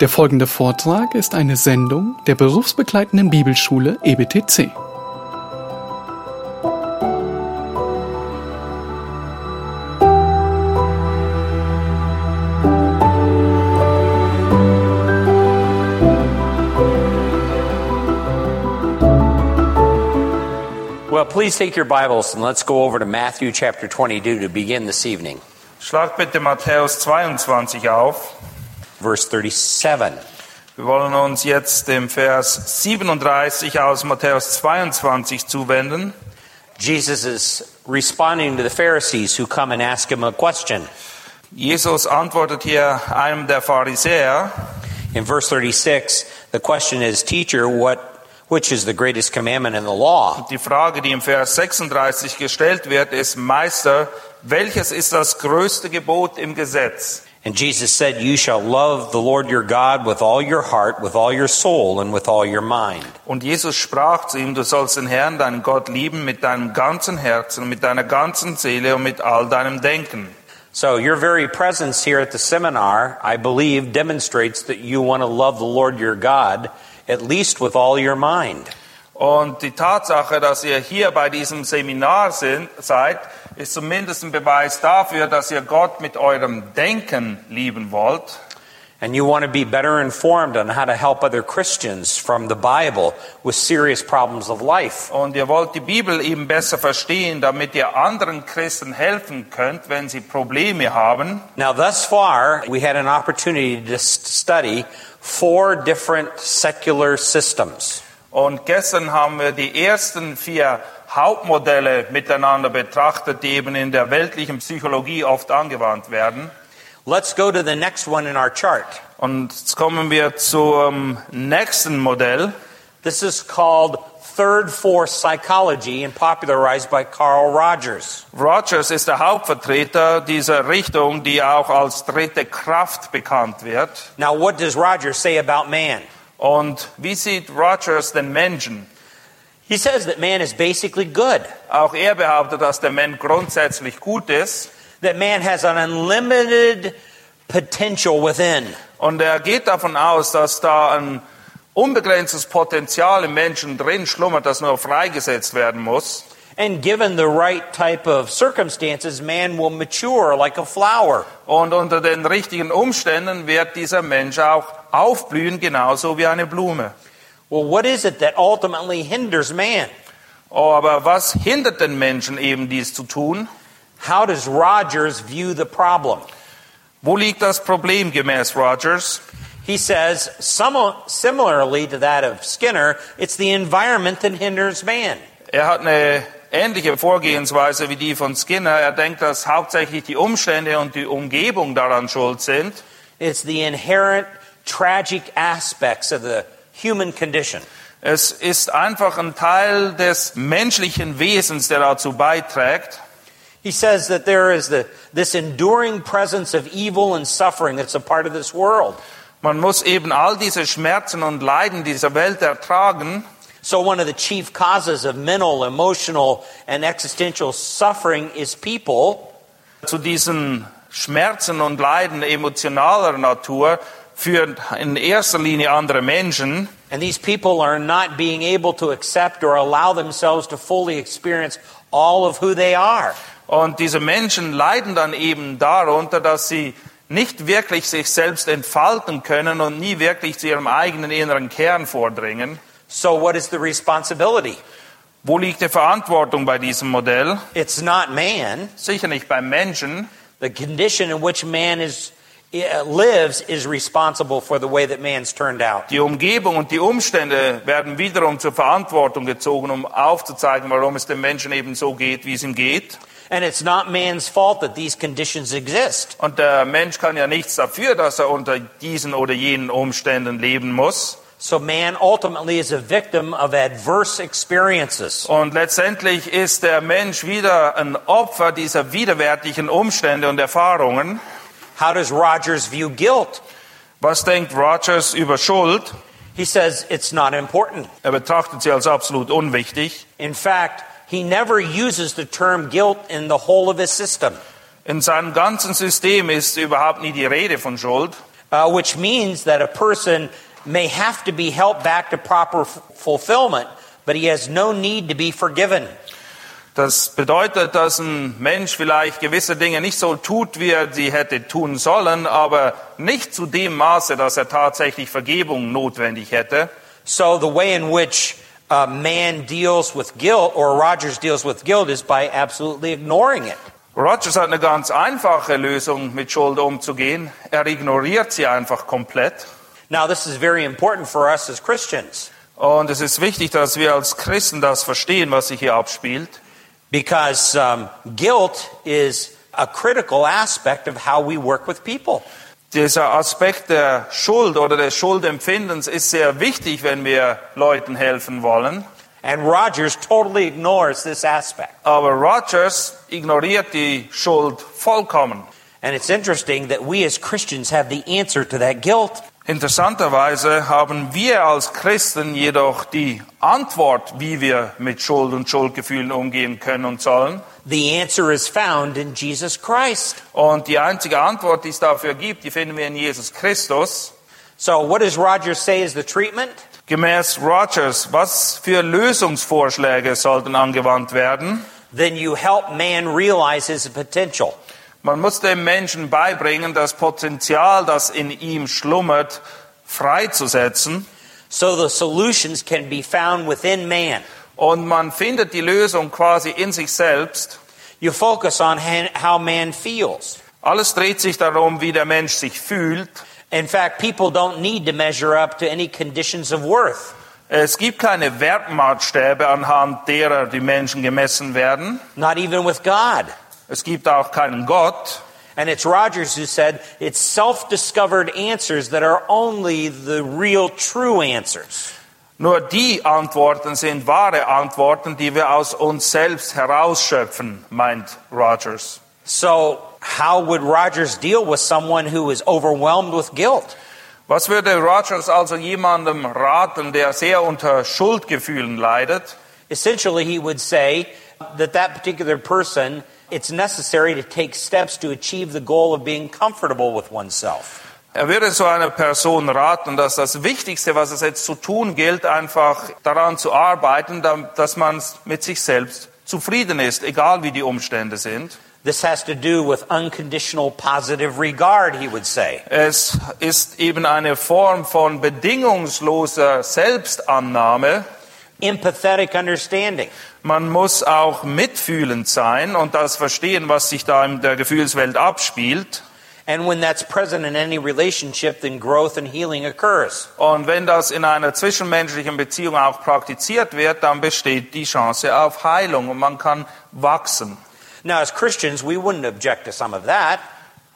Der folgende Vortrag ist eine Sendung der berufsbegleitenden Bibelschule EBTC. Well, please take your Bibles and let's go over to Matthew chapter 22 to begin this evening. Schlag bitte Matthäus 22 auf. Verse 37. Wir wollen uns jetzt dem Vers 37 aus Matthäus 22 zuwenden. Jesus is responding to the Pharisees who come and ask him a question. Jesus antwortet hier einem der Pharisäer. In verse 36, the question is, Teacher, what, which is the greatest commandment in the law? Die Frage, die im Vers 36 gestellt wird, ist, Meister, welches ist das größte Gebot im Gesetz? And Jesus said, You shall love the Lord your God with all your heart, with all your soul, and with all your mind. Und Jesus sprach zu ihm, du sollst den Herrn, deinen Gott lieben mit deinem ganzen Herzen, mit deiner ganzen Seele und mit all deinem Denken. So, your very presence here at the seminar, I believe, demonstrates that you want to love the Lord your God, at least with all your mind. Und die Tatsache, dass ihr hier bei diesem Seminar sind, seid, ist zumindest ein Beweis dafür, dass ihr Gott mit eurem Denken lieben wollt. And you want to be better informed on how to help other Christians from the Bible with serious problems of life. Und ihr wollt die Bibel eben besser verstehen, damit ihr anderen Christen helfen könnt, wenn sie Probleme haben. Now, thus far, we had an opportunity to study four different secular systems. Und gestern haben wir die ersten vier Hauptmodelle miteinander betrachtet, die eben in der weltlichen Psychologie oft angewandt werden. Let's go to the next one in our chart. Und jetzt kommen wir zum nächsten Modell. This is called Third Force Psychology and popularized by Carl Rogers. Rogers ist der Hauptvertreter dieser Richtung, die auch als dritte Kraft bekannt wird. Now, what does Rogers say about man? Und wie sieht Rogers den Menschen? He says that man is basically good, Auch er behauptet, dass der Mensch grundsätzlich gut ist. that man has an unlimited potential within. Und er geht davon aus, dass da ein unbegrenztes Potenzial im Menschen drin schlummert, das nur freigesetzt werden muss. And given the right type of circumstances, man will mature like a flower. Und unter den richtigen Umständen wird dieser Mensch auch aufblühen, genauso wie eine Blume. Well, what is it that ultimately hinders man? Oh, aber was hindert den Menschen eben dies zu tun? How does Rogers view the problem? Wo liegt das Problem gemäß Rogers? He says, similarly to that of Skinner, it's the environment that hinders man. Er hat eine ähnliche Vorgehensweise wie die von Skinner. Er denkt, dass hauptsächlich die Umstände und die Umgebung daran schuld sind. It's the inherent tragic aspects of the human condition. Es ist einfach ein Teil des menschlichen Wesens, der dazu beiträgt. He says that there is the, this enduring presence of evil and suffering that's a part of this world. Man muss eben all diese Schmerzen und Leiden dieser Welt ertragen. So, one of the chief causes of mental, emotional, and existential suffering is people. Zu diesen Schmerzen und Leiden emotionaler Natur führen in erster Linie andere Menschen. And these people are not being able to accept or allow themselves to fully experience all of who they are. Und diese Menschen leiden dann eben darunter, dass sie nicht wirklich sich selbst entfalten können und nie wirklich zu ihrem eigenen inneren Kern vordringen. So, what is the responsibility? Wo liegt die Verantwortung bei diesem Modell? It's not man. Sicher nicht beim Menschen. The condition in which man is, uh, lives is responsible for the way that man's turned out. Die Umgebung und die Umstände werden wiederum zur Verantwortung gezogen, um aufzuzeigen, warum es dem Menschen eben so geht, wie es ihm geht. And it's not man's fault that these conditions exist. Und der Mensch kann ja nichts dafür, dass er unter diesen oder jenen Umständen leben muss. So man ultimately is a victim of adverse experiences. Und letztendlich ist der Mensch wieder ein Opfer dieser widerwärtigen Umstände und Erfahrungen. How does Rogers view guilt? Was denkt Rogers über Schuld? He says it's not important. Er betrachtet sie als absolut unwichtig. In fact, he never uses the term guilt in the whole of his system. In seinem ganzen System ist überhaupt nie die Rede von Schuld. uh, which means that a person may have to be helped back to proper fulfillment, but he has no need to be forgiven. Das bedeutet, dass ein Mensch vielleicht gewisse Dinge nicht so tut, wie er sie hätte tun sollen, aber nicht zu dem Maße, dass er tatsächlich Vergebung notwendig hätte. So the way in which uh, man deals with guilt, or Rogers deals with guilt, is by absolutely ignoring it. Rogers hat eine ganz einfache Lösung, mit Schuld umzugehen. Er ignoriert sie einfach komplett. Now, this is very important for us as Christians Und es ist wichtig, dass wir als Christen das verstehen, was sich hier abspielt. because um, guilt is a critical aspect of how we work with people. Dieser Aspekt der Schuld oder des Schuldempfindens ist sehr wichtig, wenn wir Leuten helfen wollen. And Rogers totally ignores this aspect. Aber Rogers ignoriert die Schuld vollkommen. And it's interesting that we as Christians have the answer to that guilt. Interessanterweise haben wir als Christen jedoch die Antwort, wie wir mit Schuld und Schuldgefühlen umgehen können und sollen. The answer is found in Jesus Christ. Und die einzige Antwort, die es dafür gibt, die finden wir in Jesus Christus. So, what does Rogers say is the treatment? Gemäß Rogers, was für Lösungsvorschläge sollten angewandt werden? Then you help man realize his potential. Man muss dem Menschen beibringen, das Potenzial, das in ihm schlummert, freizusetzen. So the solutions can be found within man. Und man findet die Lösung quasi in sich selbst. You focus on how man feels. Alles dreht sich darum, wie der Mensch sich fühlt. In fact, people don't need to measure up to any conditions of worth. Es gibt keine Wertmaßstäbe, anhand derer die Menschen gemessen werden. Not even with God. Es gibt auch keinen Gott. And it's Rogers who said it's self discovered answers that are only the real true answers. Nur die Antworten sind wahre Antworten, die wir aus uns selbst herausschöpfen, meint Rogers. So, how would Rogers deal with someone who is overwhelmed with guilt? Was würde Rogers also jemandem raten, der sehr unter Schuldgefühlen leidet? Essentially, he would say that that particular person, it's necessary to take steps to achieve the goal of being comfortable with oneself. Er würde so einer Person raten, dass das Wichtigste, was es jetzt zu tun gilt, einfach daran zu arbeiten, dass man mit sich selbst zufrieden ist, egal wie die Umstände sind. This has to do with unconditional positive regard, he would say. Es ist eben eine Form von bedingungsloser Selbstannahme. Empathetic understanding. Man muss auch mitfühlend sein und das verstehen, was sich da in der Gefühlswelt abspielt. And when that's present in any relationship, then growth and healing occurs. Und wenn das in einer zwischenmenschlichen Beziehung auch praktiziert wird, dann besteht die Chance auf Heilung und man kann wachsen. Now, as Christians, we wouldn't object to some of that.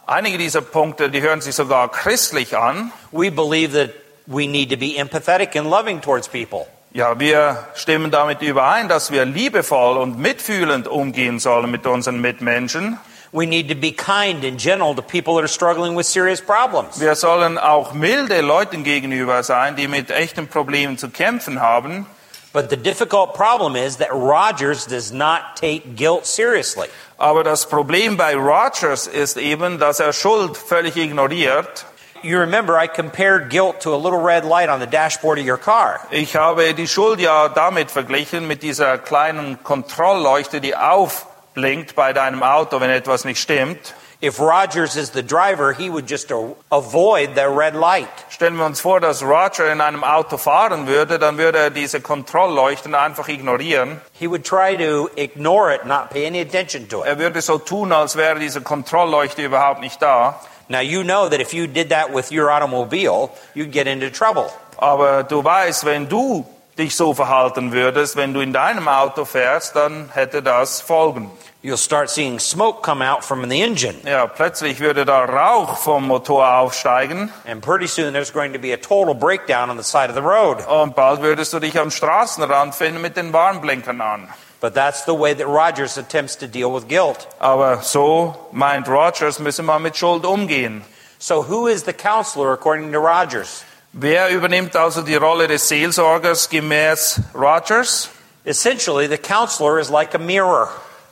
Einige dieser Punkte, die hören sich sogar christlich an. We believe that we need to be empathetic and loving towards people. Ja, wir stimmen damit überein, dass wir liebevoll und mitfühlend umgehen sollen mit unseren Mitmenschen. We need to be kind and gentle to people that are struggling with serious problems. Wir sollen auch milde Leuten gegenüber sein, die mit echten Problemen zu kämpfen haben. But the difficult problem is that Rogers does not take guilt seriously. Aber das Problem bei Rogers ist eben, dass er Schuld völlig ignoriert. You remember I compared guilt to a little red light on the dashboard of your car. Ich habe die Schuld ja damit verglichen mit dieser kleinen Kontrollleuchte, die aufblinkt bei deinem Auto, wenn etwas nicht stimmt. If Rogers is the driver, he would just avoid the red light. Stellen wir uns vor, dass Roger in einem Auto fahren würde, dann würde er diese Kontrollleuchten einfach ignorieren. He would try to ignore it, not pay any attention to it. Er würde so tun, als wäre diese Kontrollleuchte überhaupt nicht da. Now you know that if you did that with your automobile, you'd get into trouble. Aber du weißt, wenn du dich so verhalten würdest, wenn du in deinem Auto fährst, dann hätte das Folgen. You'll start seeing smoke come out from the engine. Ja, plötzlich würde da Rauch vom Motor aufsteigen And pretty soon there's going to be a total breakdown on the side of the road. und bald würdest du dich am Straßenrand finden mit den Warnblinkern an. But that's the way that Rogers attempts to deal with guilt. Aber so meint Rogers, müssen wir mit Schuld umgehen. So who is the counselor according to Rogers? Wer übernimmt also die Rolle des Seelsorgers gemäß Rogers? Essentially, the counselor is like a mirror.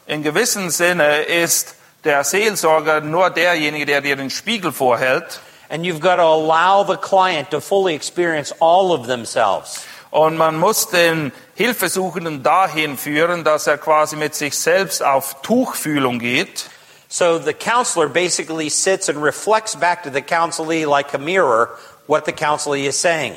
In gewissem Sinne ist der Seelsorger nur derjenige, der dir den Spiegel vorhält. And you've got to allow the client to fully experience all of themselves. Und man muss den Hilfesuchenden dahin führen, dass er quasi mit sich selbst auf Tuchfühlung geht. So the counselor basically sits and reflects back to the counselee like a mirror what the counselee is saying.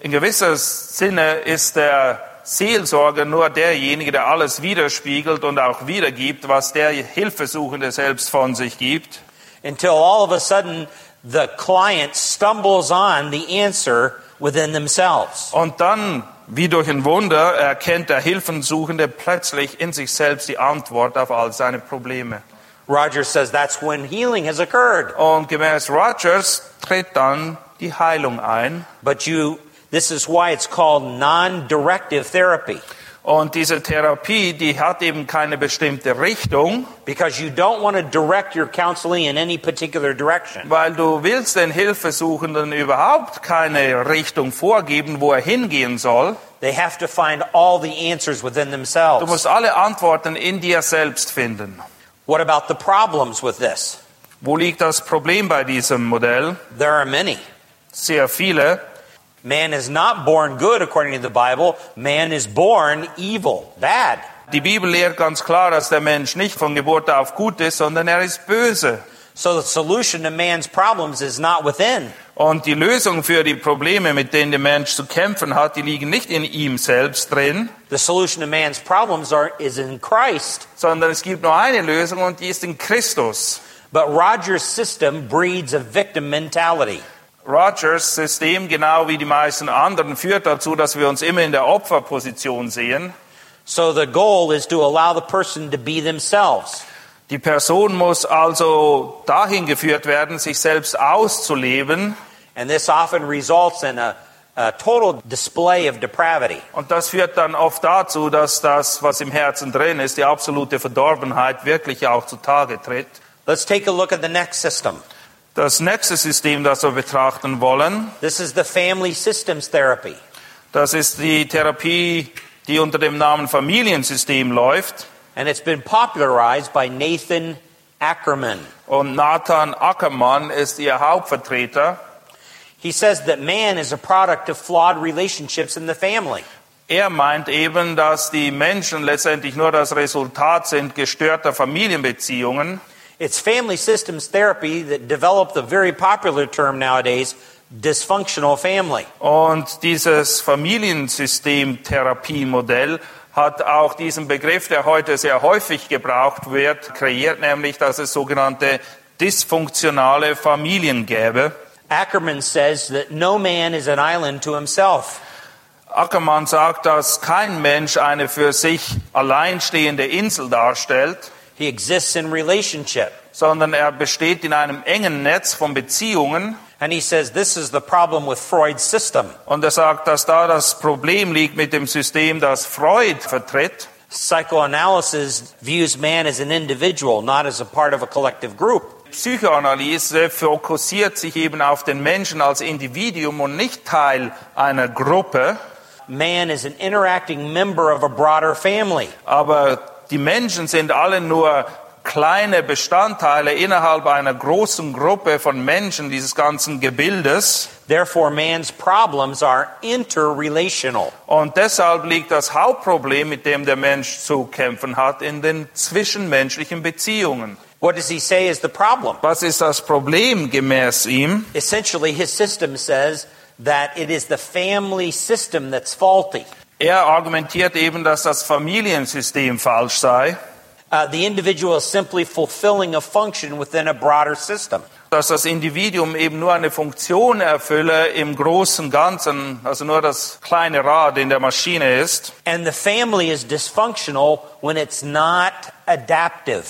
In gewisser Sinne ist der Seelsorger nur derjenige, der alles widerspiegelt und auch wiedergibt, was der Hilfesuchende selbst von sich gibt. Until all of a sudden the client stumbles on the answer within themselves. Und dann, wie durch ein Wunder, erkennt der Hilfensuchende plötzlich in sich selbst die Antwort auf all seine Probleme. Rogers says that's when healing has occurred. Und gemäß Rogers tritt dann die Heilung ein. But you, this is why it's called non-directive therapy. Und diese Therapie, die hat eben keine bestimmte Richtung, Because you don't want to direct your counseling in any particular direction. weil du willst den Hilfesuchenden überhaupt keine Richtung vorgeben, wo er hingehen soll. They have to find all the answers within Du themselves. musst alle Antworten in dir selbst finden. What about the problems with this? Wo liegt das Problem bei diesem Modell? There are many. Sehr viele. Man is not born good according to the Bible. Man is born evil, bad. Die Bibel lehrt ganz klar, dass der Mensch nicht von Geburt auf gut ist, sondern er ist böse. So the solution to man's problems is not within. Und die Lösung für die Probleme, mit denen der Mensch zu kämpfen hat, die liegen nicht in ihm selbst drin, The solution to man's problems are, is in Christ. sondern es gibt nur eine Lösung und die ist in Christus. But Roger's system breeds a victim mentality. Rogers System, genau wie die meisten anderen, führt dazu, dass wir uns immer in der Opferposition sehen. So the goal is to allow the person to be themselves. Die Person muss also dahin geführt werden, sich selbst auszuleben. And this often results in a, a total display of depravity. Und das führt dann oft dazu, dass das, was im Herzen drin ist, die absolute Verdorbenheit wirklich auch zutage tritt. Let's take a look at the next system. Das nächste System, das wir betrachten wollen, This is the family systems therapy. das ist die Therapie, die unter dem Namen Familiensystem läuft. And it's been popularized by Nathan Ackerman. Und Nathan Ackermann ist ihr Hauptvertreter. He says that man is a product of flawed relationships in the family. Er meint eben, dass die Menschen letztendlich nur das Resultat sind gestörter Familienbeziehungen. It's family systems therapy that developed the very popular term nowadays, dysfunctional family. Und dieses Familiensystem-Therapiemodell hat auch diesen Begriff, der heute sehr häufig gebraucht wird, kreiert, nämlich, dass es sogenannte dysfunktionale Familien gäbe. Ackerman says that no man is an island to himself. Ackermann sagt, dass kein Mensch eine für sich alleinstehende Insel darstellt, He exists in relationship. sondern er besteht in einem engen Netz von Beziehungen. And he says this is the problem with Freud's system. Und er sagt, dass da das Problem liegt mit dem System, das Freud vertritt. Psychoanalysis views man as an individual, not as a part of a collective group. Psychoanalyse fokussiert sich eben auf den Menschen als Individuum und nicht Teil einer Gruppe. Man is an interacting member of a broader family. Aber die Menschen sind alle nur kleine Bestandteile innerhalb einer großen Gruppe von Menschen dieses ganzen Gebildes. Therefore, man's problems are interrelational. Und deshalb liegt das Hauptproblem, mit dem der Mensch zu kämpfen hat, in den zwischenmenschlichen Beziehungen. What does he say is the problem? Was ist das Problem gemäß ihm? Essentially, his system says that it is the family system that's faulty. Er argumentiert eben, dass das Familiensystem falsch sei, Uh, the individual is simply fulfilling a function within a broader system. dass das Individuum eben nur eine Funktion erfülle im großen Ganzen, also nur das kleine Rad in der Maschine ist. And the family is dysfunctional when it's not adaptive.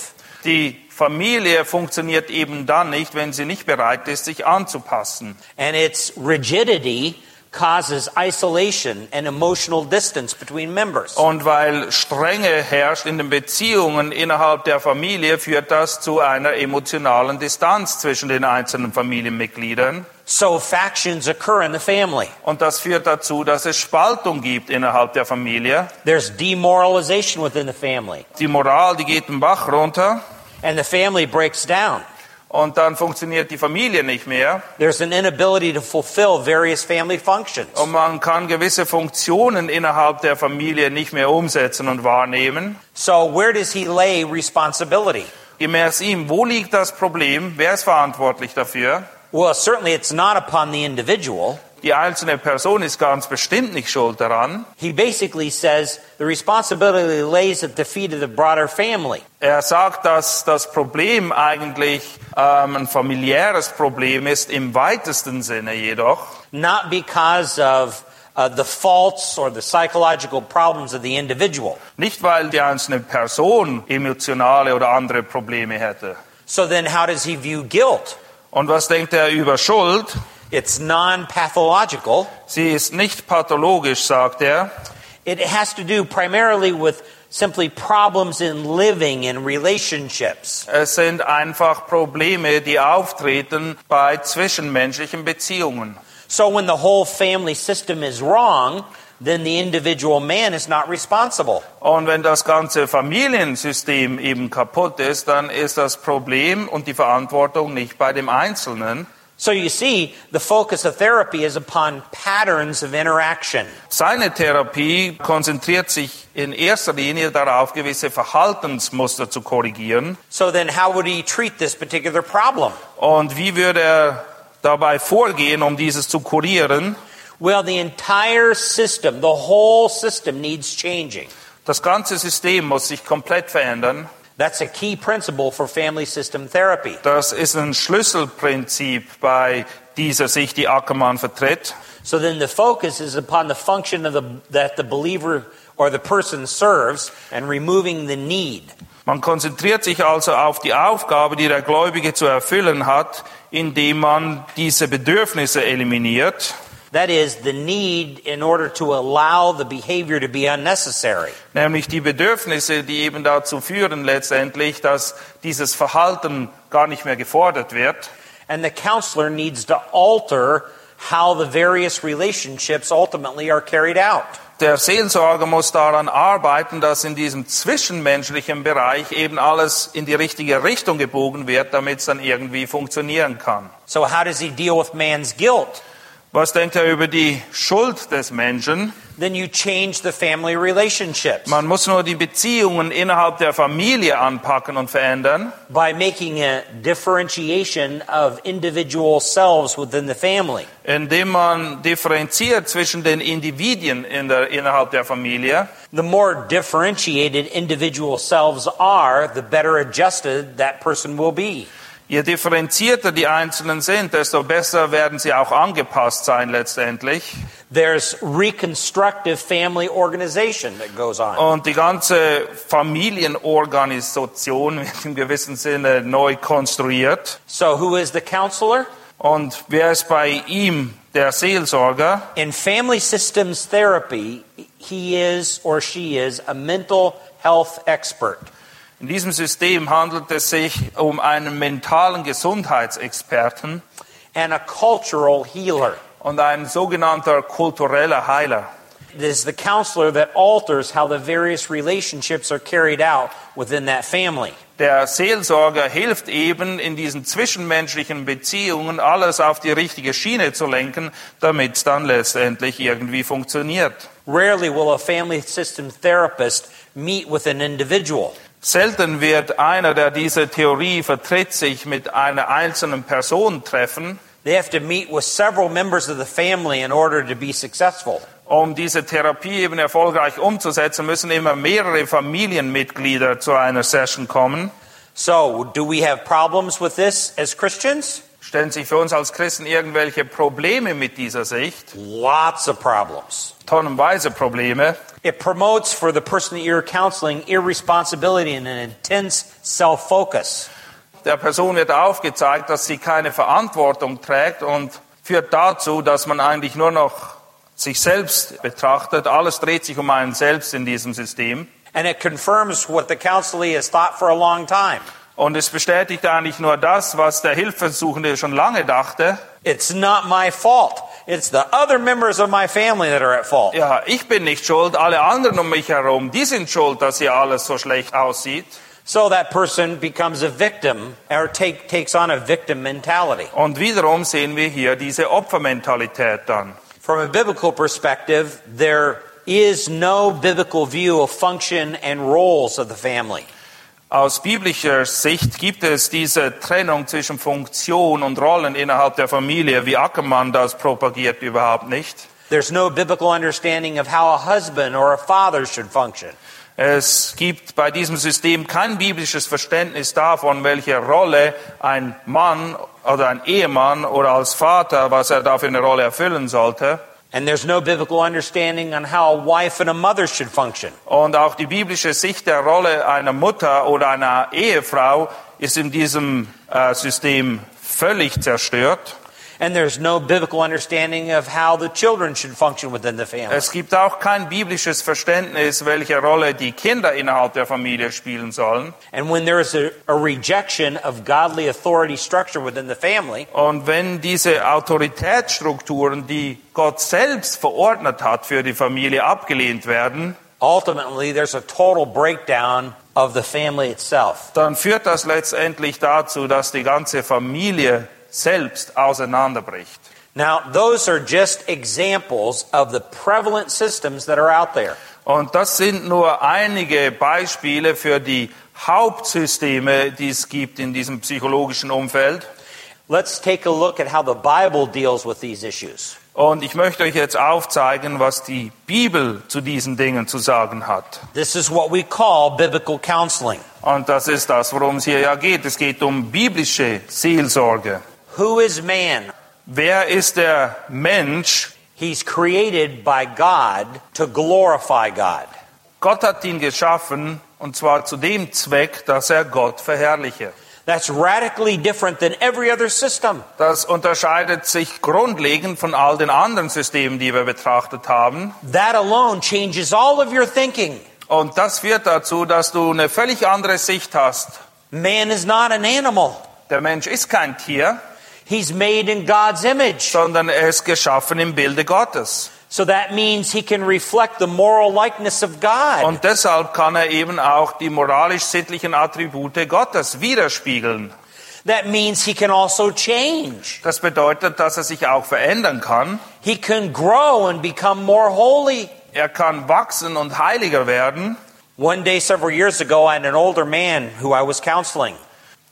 Die Familie funktioniert eben dann nicht, wenn sie nicht bereit ist, sich anzupassen. And its rigidity causes isolation and emotional distance between members. Und weil Strenge herrscht in den Beziehungen innerhalb der Familie, führt das zu einer emotionalen Distanz zwischen den einzelnen Familienmitgliedern. So factions occur in the family. Und das führt dazu, dass es Spaltung gibt innerhalb der Familie. There's demoralization within the family. Die Moral, die geht den Bach runter And the family breaks down. Und dann funktioniert die Familie nicht mehr There's an inability to fulfill various family functions. und man kann gewisse Funktionen innerhalb der Familie nicht mehr umsetzen und wahrnehmen. So, where does he lay responsibility? Gemäß ihm, wo liegt das Problem? Wer ist verantwortlich dafür? Well, certainly it's not upon the individual. Die einzelne Person ist ganz bestimmt nicht schuld daran. He basically says the responsibility lays at the feet of the broader family. Er sagt, dass das Problem eigentlich ähm, ein familiäres Problem ist, im weitesten Sinne jedoch. not because of uh, the faults or the psychological problems of the individual. Nicht, weil die einzelne Person emotionale oder andere Probleme hätte. So then, how does he view guilt? Und was denkt er über Schuld? It's non pathological. Sie ist nicht pathologisch, sagt er. It has to do primarily with simply problems in living and relationships. Es sind einfach Probleme, die auftreten bei zwischenmenschlichen Beziehungen. So when the whole family system is wrong, then the individual man is not responsible. Und wenn das ganze Familiensystem eben kaputt ist, dann ist das Problem und die Verantwortung nicht bei dem Einzelnen. So you see, the focus of therapy is upon patterns of interaction. Seine Therapie konzentriert sich in erster Linie darauf, gewisse Verhaltensmuster zu korrigieren. So then, how would he treat this particular problem? Und wie würde er dabei vorgehen, um dieses zu kurieren? Well, the entire system, the whole system needs changing. Das ganze System muss sich komplett verändern. That's a key principle for family system therapy. Das ist ein Schlüsselprinzip bei dieser Sicht, die Ackermann vertritt. So then the focus is upon the function of the, that the believer or the person serves and removing the need. Man konzentriert sich also auf die Aufgabe, die der Gläubige zu erfüllen hat, indem man diese Bedürfnisse eliminiert. That is, the need in order to allow the behavior to be unnecessary. Nämlich die Bedürfnisse, die eben dazu führen letztendlich, dass dieses Verhalten gar nicht mehr gefordert wird. And the counselor needs to alter how the various relationships ultimately are carried out. Der Seelsorger muss daran arbeiten, dass in diesem zwischenmenschlichen Bereich eben alles in die richtige Richtung gebogen wird, damit es dann irgendwie funktionieren kann. So, how does he deal with man's guilt? Was denkt er über die Schuld des Menschen? Then you change the family relationships Man muss nur die Beziehungen innerhalb der Familie anpacken und verändern, by making a differentiation of individual selves within the family. indem man differenziert zwischen den Individuen in der, innerhalb der Familie. The more differentiated individual selves are, the better adjusted that person will be. Je differenzierter die Einzelnen sind, desto besser werden sie auch angepasst sein letztendlich. There's reconstructive family organization that goes on. Und die ganze Familienorganisation wird im gewissen Sinne neu konstruiert. So, who is the counselor? Und wer ist bei ihm der Seelsorger? In family systems therapy, he is or she is a mental health expert. In diesem System handelt es sich um einen mentalen Gesundheitsexperten and a cultural healer. und ein sogenannter kultureller Heiler. It is the counselor that alters how the various relationships are carried out within that family. Der Seelsorger hilft eben in diesen zwischenmenschlichen Beziehungen alles auf die richtige Schiene zu lenken, damit es dann letztendlich irgendwie funktioniert. Rarely will a family system therapist meet with an individual. Selten wird einer, der diese Theorie vertritt, sich mit einer einzelnen Person treffen, They have to meet with several members of the family in order to be successful. um diese Therapie eben erfolgreich umzusetzen, müssen immer mehrere Familienmitglieder zu einer Session kommen. So, do we have problems with this as Christians? Stellen sich für uns als Christen irgendwelche Probleme mit dieser Sicht? Lots of problems. Tonnenweise Probleme. It promotes for the person that you're counseling irresponsibility and an intense self focus. Der Person wird aufgezeigt, dass sie keine Verantwortung trägt und führt dazu, dass man eigentlich nur noch sich selbst betrachtet. Alles dreht sich um einen selbst in diesem System. And it confirms what the counselee has thought for a long time. Und es bestätigt eigentlich nur das, was der Hilfesuchende schon lange dachte. It's not my fault. It's the other members of my family that are at fault. Ja, ich bin nicht schuld, alle anderen um mich herum, die sind schuld, dass hier alles so schlecht aussieht. So that person becomes a victim or take, takes on a victim mentality. Und wiederum sehen wir hier diese Opfermentalität dann. From a biblical perspective, there is no biblical view of function and roles of the family. Aus biblischer Sicht gibt es diese Trennung zwischen Funktion und Rollen innerhalb der Familie, wie Ackermann das propagiert, überhaupt nicht. There's no biblical understanding of how a husband or a father should function. Es gibt bei diesem System kein biblisches Verständnis davon, welche Rolle ein Mann oder ein Ehemann oder als Vater, was er da für eine Rolle erfüllen sollte. Und auch die biblische Sicht der Rolle einer Mutter oder einer Ehefrau ist in diesem äh, System völlig zerstört. And there's no biblical understanding of how the children should function within the family. Es gibt auch kein biblisches Verständnis, welche Rolle die Kinder innerhalb der Familie spielen sollen. And when there is a, a rejection of godly authority structure within the family, Und wenn diese Autoritätsstrukturen, die Gott selbst verordnet hat für die Familie, abgelehnt werden, ultimately there's a total breakdown of the family itself. dann führt das letztendlich dazu, dass die ganze Familie selbst auseinanderbricht. Now, those are just examples of the prevalent systems that are out there. Und das sind nur einige Beispiele für die Hauptsysteme, die es gibt in diesem psychologischen Umfeld. Let's take a look at how the Bible deals with these issues. Und ich möchte euch jetzt aufzeigen, was die Bibel zu diesen Dingen zu sagen hat. This is what we call biblical counseling. Und das ist das, worum es hier ja geht. Es geht um biblische Seelsorge. Who is man? Wer ist der Mensch? He's created by God to glorify God. Gott hat ihn geschaffen, und zwar zu dem Zweck, dass er Gott verherrliche. That's radically different than every other system. Das unterscheidet sich grundlegend von all den anderen Systemen, die wir betrachtet haben. That alone changes all of your thinking. Und das führt dazu, dass du eine völlig andere Sicht hast. Man is not an animal. Der Mensch ist kein Tier, He's made in God's image. sondern er ist geschaffen im Bilde Gottes. So that means he can reflect the moral likeness of God. Und deshalb kann er eben auch die moralisch-sittlichen Attribute Gottes widerspiegeln. That means he can also change. Das bedeutet, dass er sich auch verändern kann. He can grow and become more holy. Er kann wachsen und heiliger werden. One day, several years ago, I had an older man who I was counseling.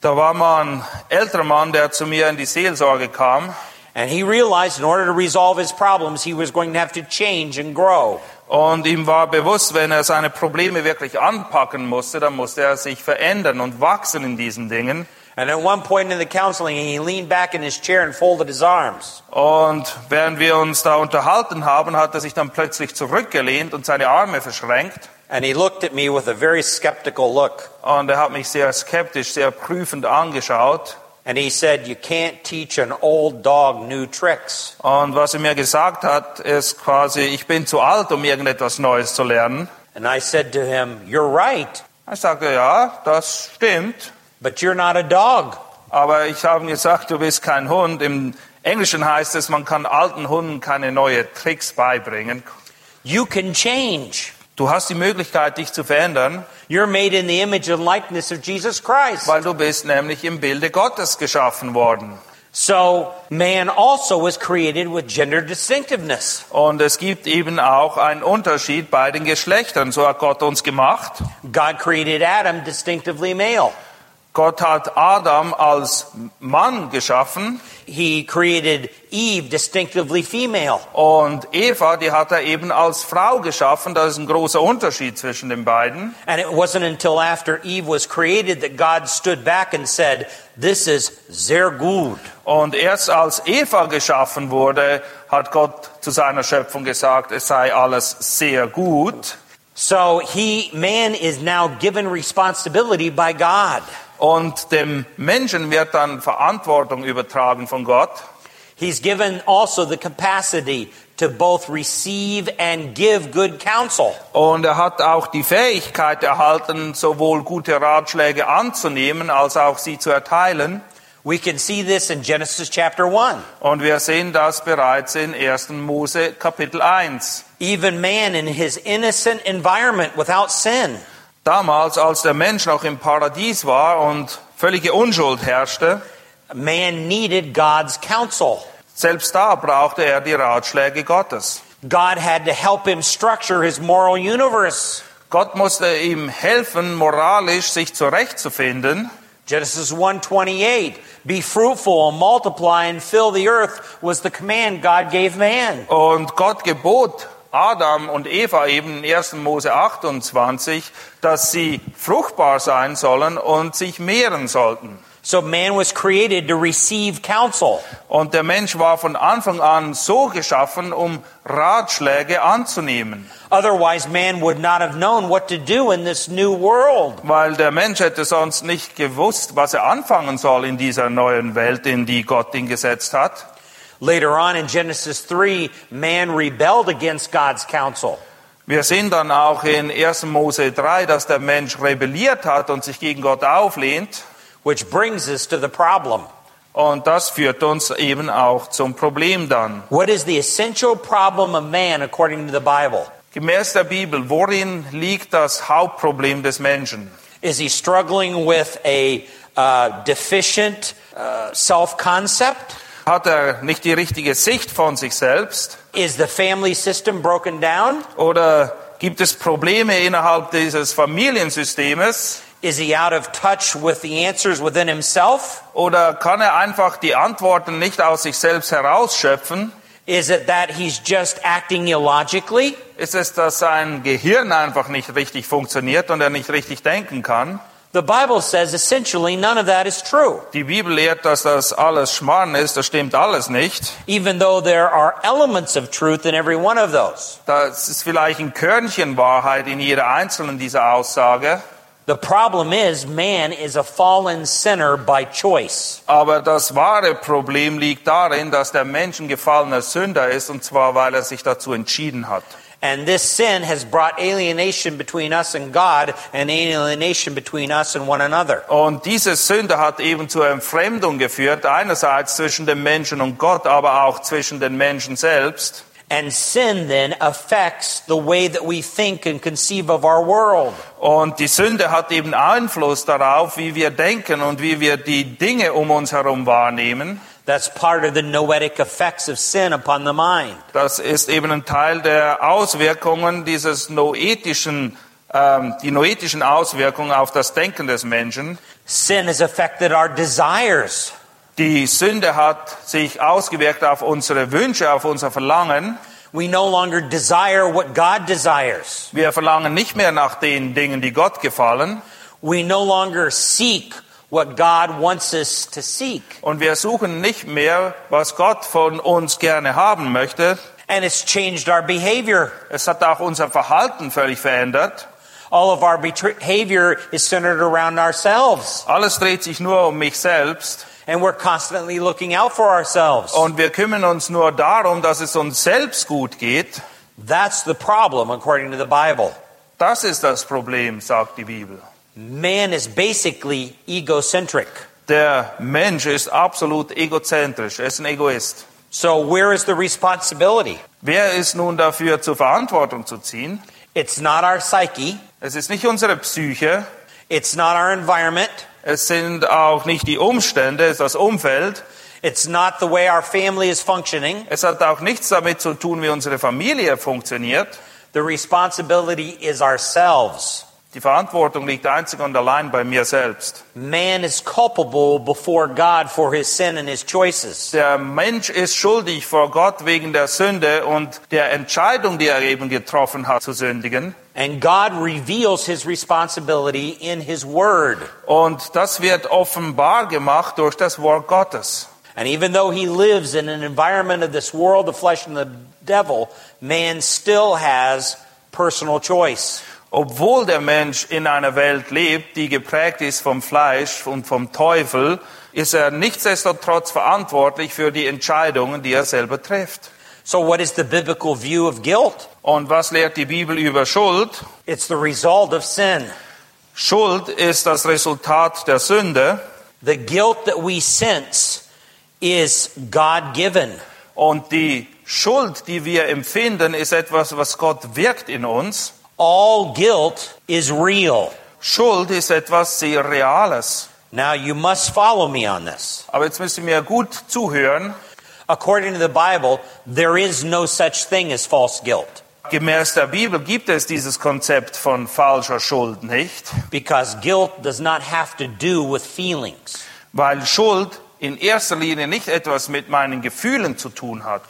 Da war mal ein älterer Mann, der zu mir in die Seelsorge kam. And he realized in order to resolve his problems, he was going to have to change and grow. Und ihm war bewusst, wenn er seine Probleme wirklich anpacken musste, dann musste er sich verändern und wachsen in diesen Dingen. And at one point in the counseling, he leaned back in his chair and folded his arms. Und während wir uns da unterhalten haben, hat er sich dann plötzlich zurückgelehnt und seine Arme verschränkt. And he looked at me with a very skeptical look. Und er hat mich sehr skeptisch, sehr prüfend angeschaut. And he said, You can't teach an old dog new tricks. Und was er mir gesagt hat, ist quasi, ich bin zu alt, um irgendetwas Neues zu lernen. And I said to him, You're right, Ich sagte, ja, das stimmt. but you're not a dog. Aber ich habe gesagt, du bist kein Hund. Im Englischen heißt es, man kann alten Hunden keine neuen Tricks beibringen. You can change. Du hast die Möglichkeit, dich zu verändern, You're made in the image and likeness of Jesus Christ. weil du bist nämlich im Bilde Gottes geschaffen worden. So man also was created with gender distinctiveness. Und es gibt eben auch einen Unterschied bei den Geschlechtern. So hat Gott uns gemacht. God created Adam distinctively male. Gott hat Adam als Mann geschaffen He created Eve distinctively female. und Eva, die hat er eben als Frau geschaffen. Da ist ein großer Unterschied zwischen den beiden. And it wasn't until after Eve was created that God stood back and said, This is sehr gut. Und erst als Eva geschaffen wurde, hat Gott zu seiner Schöpfung gesagt, es sei alles sehr gut. So he, man is now given responsibility by God. Und dem Menschen wird dann Verantwortung übertragen von Gott. He's given also the capacity to both receive and give good counsel. Und er hat auch die Fähigkeit erhalten, sowohl gute Ratschläge anzunehmen, als auch sie zu erteilen. We can see this in Genesis chapter 1. Und wir sehen das bereits in 1. Mose Kapitel 1. Even man in his innocent environment without sin, Damals, als der Mensch noch im Paradies war und völlige Unschuld herrschte, man needed God's counsel. selbst da brauchte er die Ratschläge Gottes. God had to help him structure his moral universe. Gott musste ihm helfen, moralisch sich zurechtzufinden. Genesis 1:28 Be fruitful and multiply and fill the earth was the command God gave man. Und Gott gebot Adam und Eva eben in 1. Mose 28, dass sie fruchtbar sein sollen und sich mehren sollten. So man was created to receive counsel. Und der Mensch war von Anfang an so geschaffen, um Ratschläge anzunehmen. Otherwise man would not have known what to do in this new world. Weil der Mensch hätte sonst nicht gewusst, was er anfangen soll in dieser neuen Welt, in die Gott ihn gesetzt hat. Later on in Genesis 3, man rebelled against God's counsel. Wir sehen dann auch in 1. Mose 3, dass der Mensch rebelliert hat und sich gegen Gott auflehnt. Which brings us to the problem. Und das führt uns eben auch zum Problem dann. What is the essential problem of man according to the Bible? Gemäß der Bibel, worin liegt das Hauptproblem des Menschen? Is he struggling with a uh, deficient uh, self concept? Hat er nicht die richtige Sicht von sich selbst? Is the family system broken down? Oder gibt es Probleme innerhalb dieses Familiensystems? Is he out of touch with the answers within himself? Oder kann er einfach die Antworten nicht aus sich selbst herausschöpfen? Is it that he's just acting illogically? Ist es, dass sein Gehirn einfach nicht richtig funktioniert und er nicht richtig denken kann? The Bible says essentially none of that is true, Die Bibel lehrt, dass das alles Schmarrn ist, das stimmt alles nicht. even though there are elements of truth in every one of those. Das ist vielleicht ein Körnchen Wahrheit in jeder einzelnen dieser Aussage. The problem is man is a fallen sinner by choice. Aber das wahre Problem liegt darin, dass der Mensch ein gefallener Sünder ist, und zwar weil er sich dazu entschieden hat. And this sin has brought alienation between us and God and alienation between us and one another. Und diese Sünde hat eben zur Entfremdung geführt, einerseits zwischen dem Menschen und Gott, aber auch zwischen den Menschen selbst. And sin then affects the way that we think and conceive of our world. Und die Sünde hat eben Einfluss darauf, wie wir denken und wie wir die Dinge um uns herum wahrnehmen. That's part of the noetic effects of sin upon the mind. Das ist eben ein Teil der Auswirkungen dieses noetischen, ähm, die noetischen Auswirkungen auf das Denken des Menschen. Sin has affected our desires. Die Sünde hat sich ausgewirkt auf unsere Wünsche, auf unser Verlangen. We no longer desire what God desires. Wir verlangen nicht mehr nach den Dingen, die Gott gefallen. We no longer seek what God wants us to seek. Und wir suchen nicht mehr, was Gott von uns gerne haben möchte. And it's changed our behavior. Es hat auch unser Verhalten völlig verändert. All of our behavior is centered around ourselves. Alles dreht sich nur um mich selbst. And we're constantly looking out for ourselves. Und wir kümmern uns nur darum, dass es uns selbst gut geht. That's the problem according to the Bible. Das ist das Problem, sagt die Bibel. Man is basically egocentric. Der Mensch ist absolut egozentrisch, er ist ein Egoist. So where is the responsibility? Wer ist nun dafür zur Verantwortung zu ziehen? It's not our psyche. Es ist nicht unsere Psyche, It's not our environment. es sind auch nicht die Umstände, es ist das Umfeld. It's not the way our family is functioning. Es hat auch nichts damit zu tun, wie unsere Familie funktioniert. The responsibility is ourselves. Die Verantwortung liegt einzig und allein bei mir selbst. Man is culpable before God for his sin and his choices. Der Mensch ist schuldig vor Gott wegen der Sünde und der Entscheidung, die er eben getroffen hat, zu sündigen. And God reveals his responsibility in his word. Und das wird offenbar gemacht durch das Wort Gottes. And even though he lives in an environment of this world, the flesh and the devil, man still has personal choice. Obwohl der Mensch in einer Welt lebt, die geprägt ist vom Fleisch und vom Teufel, ist er nichtsdestotrotz verantwortlich für die Entscheidungen, die er selber trifft. So what is the biblical view of guilt? Und was lehrt die Bibel über Schuld? It's the result of sin. Schuld ist das Resultat der Sünde The guilt that we sense is God given. und die Schuld, die wir empfinden, ist etwas, was Gott wirkt in uns. All guilt is real. Schuld ist etwas sehr Reales. Now you must follow me on this. Aber jetzt müsst ihr mir gut zuhören. According to the Bible, there is no such thing as false guilt Gemäß der Bibel gibt es dieses Konzept von falscher Schuld nicht, because guilt does not have to do with feelings. weil Schuld in erster Linie nicht etwas mit meinen Gefühlen zu tun hat,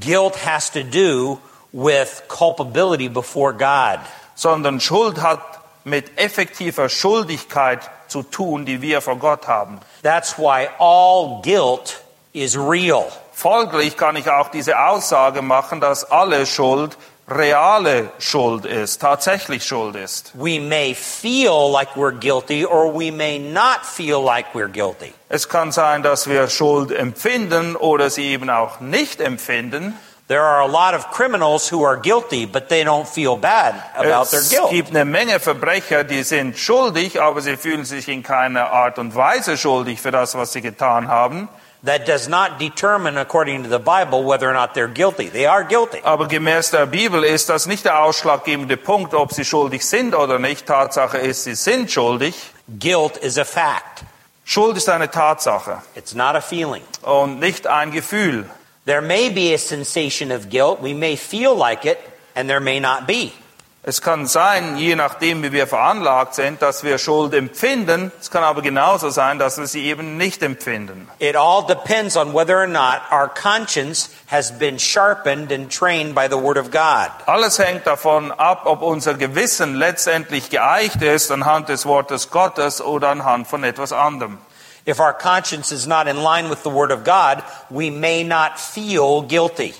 Guilt has to do with culpability before God. sondern Schuld hat mit effektiver Schuldigkeit zu tun, die wir vor Gott haben. That's why all guilt is real. Folglich kann ich auch diese Aussage machen, dass alle Schuld reale Schuld ist, tatsächlich Schuld ist. We may feel like we're guilty or we may not feel like we're guilty. Es kann sein, dass wir Schuld empfinden oder sie eben auch nicht empfinden. There are a lot of criminals who are guilty, but they don't feel bad about their Es guilt. gibt eine Menge Verbrecher, die sind schuldig, aber sie fühlen sich in keiner Art und Weise schuldig für das, was sie getan haben. That does not determine, according to the Bible, whether or not they're guilty. They are guilty. Aber gemäß der Bibel ist das nicht der ausschlaggebende Punkt, ob sie schuldig sind oder nicht. Tatsache ist, sie sind schuldig. Guilt is a fact. Schuld ist eine Tatsache It's not a feeling. und nicht ein Gefühl. There may be a sensation of guilt. We may feel like it, and there may not be. Es kann sein, je nachdem, wie wir veranlagt sind, dass wir Schuld empfinden. Es kann aber genauso sein, dass wir sie eben nicht empfinden. It all depends on whether or not our conscience has been sharpened and trained by the Word of God. Alles hängt davon ab, ob unser Gewissen letztendlich geeicht ist anhand des Wortes Gottes oder anhand von etwas anderem. If our conscience is not in line with the Word of God, we may not feel guilty.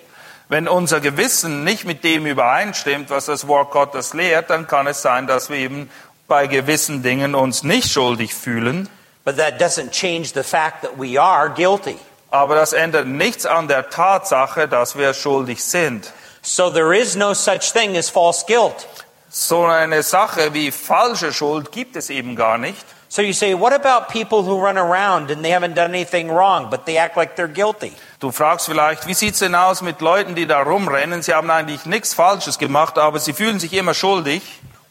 Wenn unser Gewissen nicht mit dem übereinstimmt, was das Wort Gottes lehrt, dann kann es sein, dass wir eben bei gewissen Dingen uns nicht schuldig fühlen. But that doesn't change the fact that we are guilty. Aber das ändert nichts an der Tatsache, dass wir schuldig sind. So there is no such thing as false guilt. So eine Sache wie falsche Schuld gibt es eben gar nicht. So you say, what about people who run around and they haven't done anything wrong, but they act like they're guilty? Du fragst vielleicht, wie sieht's denn aus mit Leuten, die da rumrennen? Sie haben eigentlich nichts Falsches gemacht, aber sie fühlen sich immer schuldig.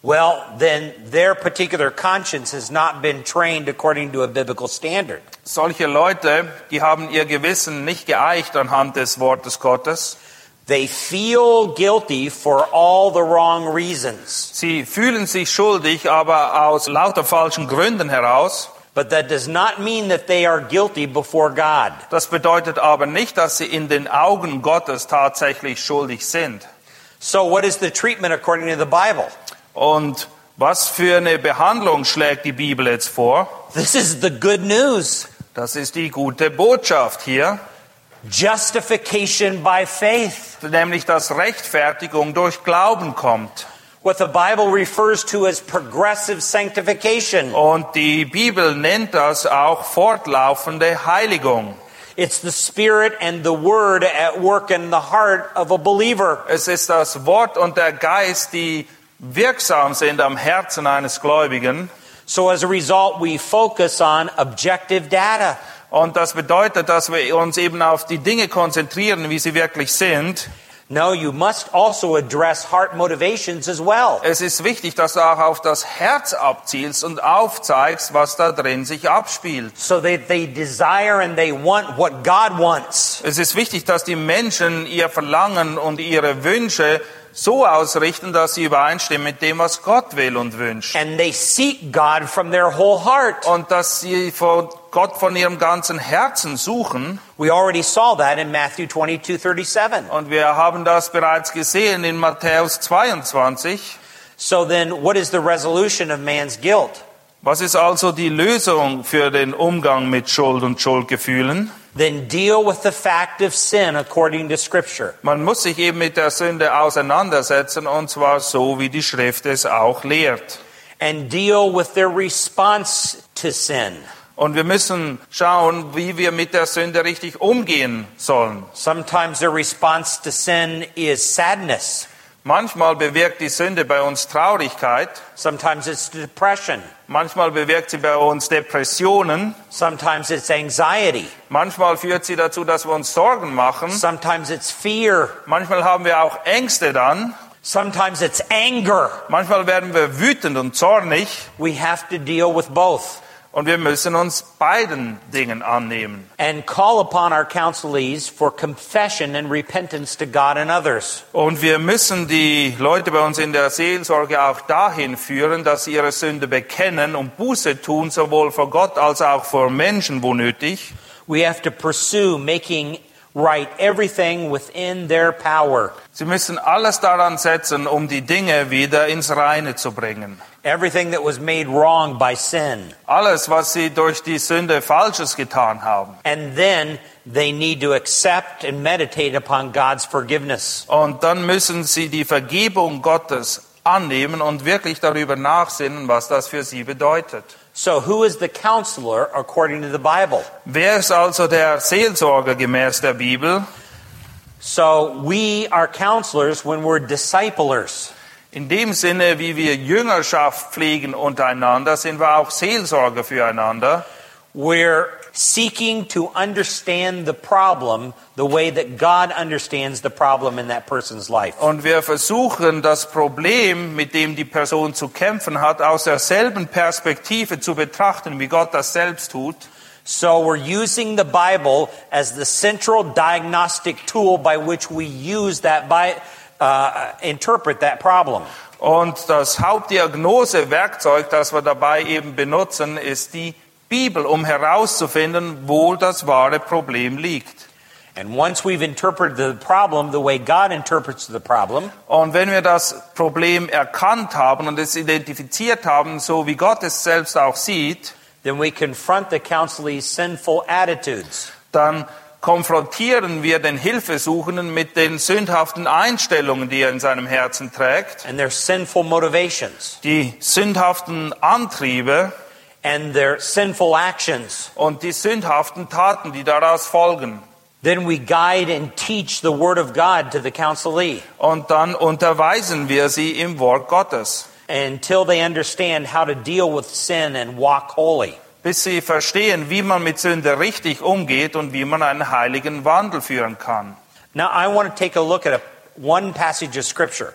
Well, then their particular conscience has not been trained according to a biblical standard. Solche Leute, die haben ihr Gewissen nicht geeicht anhand des Wortes Gottes. They feel guilty for all the wrong reasons. Sie fühlen sich schuldig, aber aus lauter falschen Gründen heraus. But that does not mean that they are guilty before God. Das bedeutet aber nicht, dass sie in den Augen Gottes tatsächlich schuldig sind. So, what is the treatment according to the Bible? Und was für eine Behandlung schlägt die Bibel jetzt vor? This is the good news Das ist die gute Botschaft hier, justification by faith. nämlich dass Rechtfertigung durch Glauben kommt. What the Bible refers to as progressive sanctification. Und die Bibel nennt das auch fortlaufende Heiligung. It's the Spirit and the Word at work in the heart of a believer. Es ist das Wort und der Geist, die wirksam sind am Herzen eines Gläubigen. So, as a result, we focus on objective data. Und das bedeutet, dass wir uns eben auf die Dinge konzentrieren, wie sie wirklich sind. No, you must also address heart motivations as well. Es ist wichtig, dass du auch auf das Herz abzielst und aufzeigst, was da drin sich abspielt. So that they desire and they want what God wants. Es ist wichtig, dass die Menschen ihr Verlangen und ihre Wünsche so ausrichten, dass sie übereinstimmen mit dem, was Gott will und wünscht. And they seek God from their whole heart. Und dass sie von Gott von ihrem ganzen Herzen suchen. We already saw that in Matthew 22 37. Und wir haben das bereits gesehen in Matthäus 22. So then, what is the resolution of man's guilt? Was ist also die Lösung für den Umgang mit Schuld und Schuldgefühlen? Then deal with the fact of sin according to Scripture. Man muss sich eben mit der Sünde auseinandersetzen und zwar so, wie die Schrift es auch lehrt. And deal with their response to sin. Und wir müssen schauen, wie wir mit der Sünde richtig umgehen sollen. Sometimes their response to sin is sadness. Manchmal bewirkt die Sünde bei uns Traurigkeit, Sometimes it's depression. manchmal bewirkt sie bei uns Depressionen, Sometimes it's anxiety. manchmal führt sie dazu, dass wir uns Sorgen machen, Sometimes it's fear. manchmal haben wir auch Ängste dann, Sometimes it's anger. Manchmal werden wir wütend und zornig We have to deal with both und wir müssen uns beiden Dingen annehmen. and call upon our counselees for confession and repentance to God and others. Und wir müssen die Leute bei uns in der Seelsorge auch dahin führen, dass sie ihre Sünde bekennen und Buße tun, sowohl vor Gott als auch vor Menschen, wo nötig. We have to pursue making right everything within their power. Sie müssen alles daran setzen, um die Dinge wieder ins Reine zu bringen. Everything that was made wrong by sin. Alles, was sie durch die Sünde Falsches getan haben. And then they need to accept and meditate upon God's forgiveness. Und dann müssen sie die Vergebung Gottes annehmen und wirklich darüber nachsinnen, was das für sie bedeutet. So, who is the counselor according to the Bible? Wer ist also der Seelsorger gemäß der Bibel? So, we are counselors when we're disciplers. In dem Sinne, wie wir Jüngerschaft pflegen untereinander, sind wir auch Seelsorger füreinander. We're seeking to understand the problem the way that God understands the problem in that person's life. Und wir versuchen, das Problem, mit dem die Person zu kämpfen hat, aus derselben Perspektive zu betrachten, wie Gott das selbst tut. So we're using the Bible as the central diagnostic tool by which we use that by uh, interpret that problem. Und das Hauptdiagnosewerkzeug, das wir dabei eben benutzen, ist die Bibel, um herauszufinden, wo das wahre Problem liegt. And once we've interpreted the problem the way God interprets the problem, Und wenn wir das Problem erkannt haben und es identifiziert haben, so wie Gott es selbst auch sieht, then we confront the counselee's sinful attitudes. dann konfrontieren wir den Hilfesuchenden mit den sündhaften Einstellungen, die er in seinem Herzen trägt, and their sinful motivations die sündhaften Antriebe and their sinful actions. und die sündhaften Taten, die daraus folgen. Then we guide and teach the Word of God to the counselee Und dann unterweisen wir sie im Wort Gottes, until they understand how to deal with sin and walk holy. Bis sie verstehen, wie man mit Sünde richtig umgeht und wie man einen heiligen Wandel führen kann. Now, I want to take a look at a, one passage of Scripture.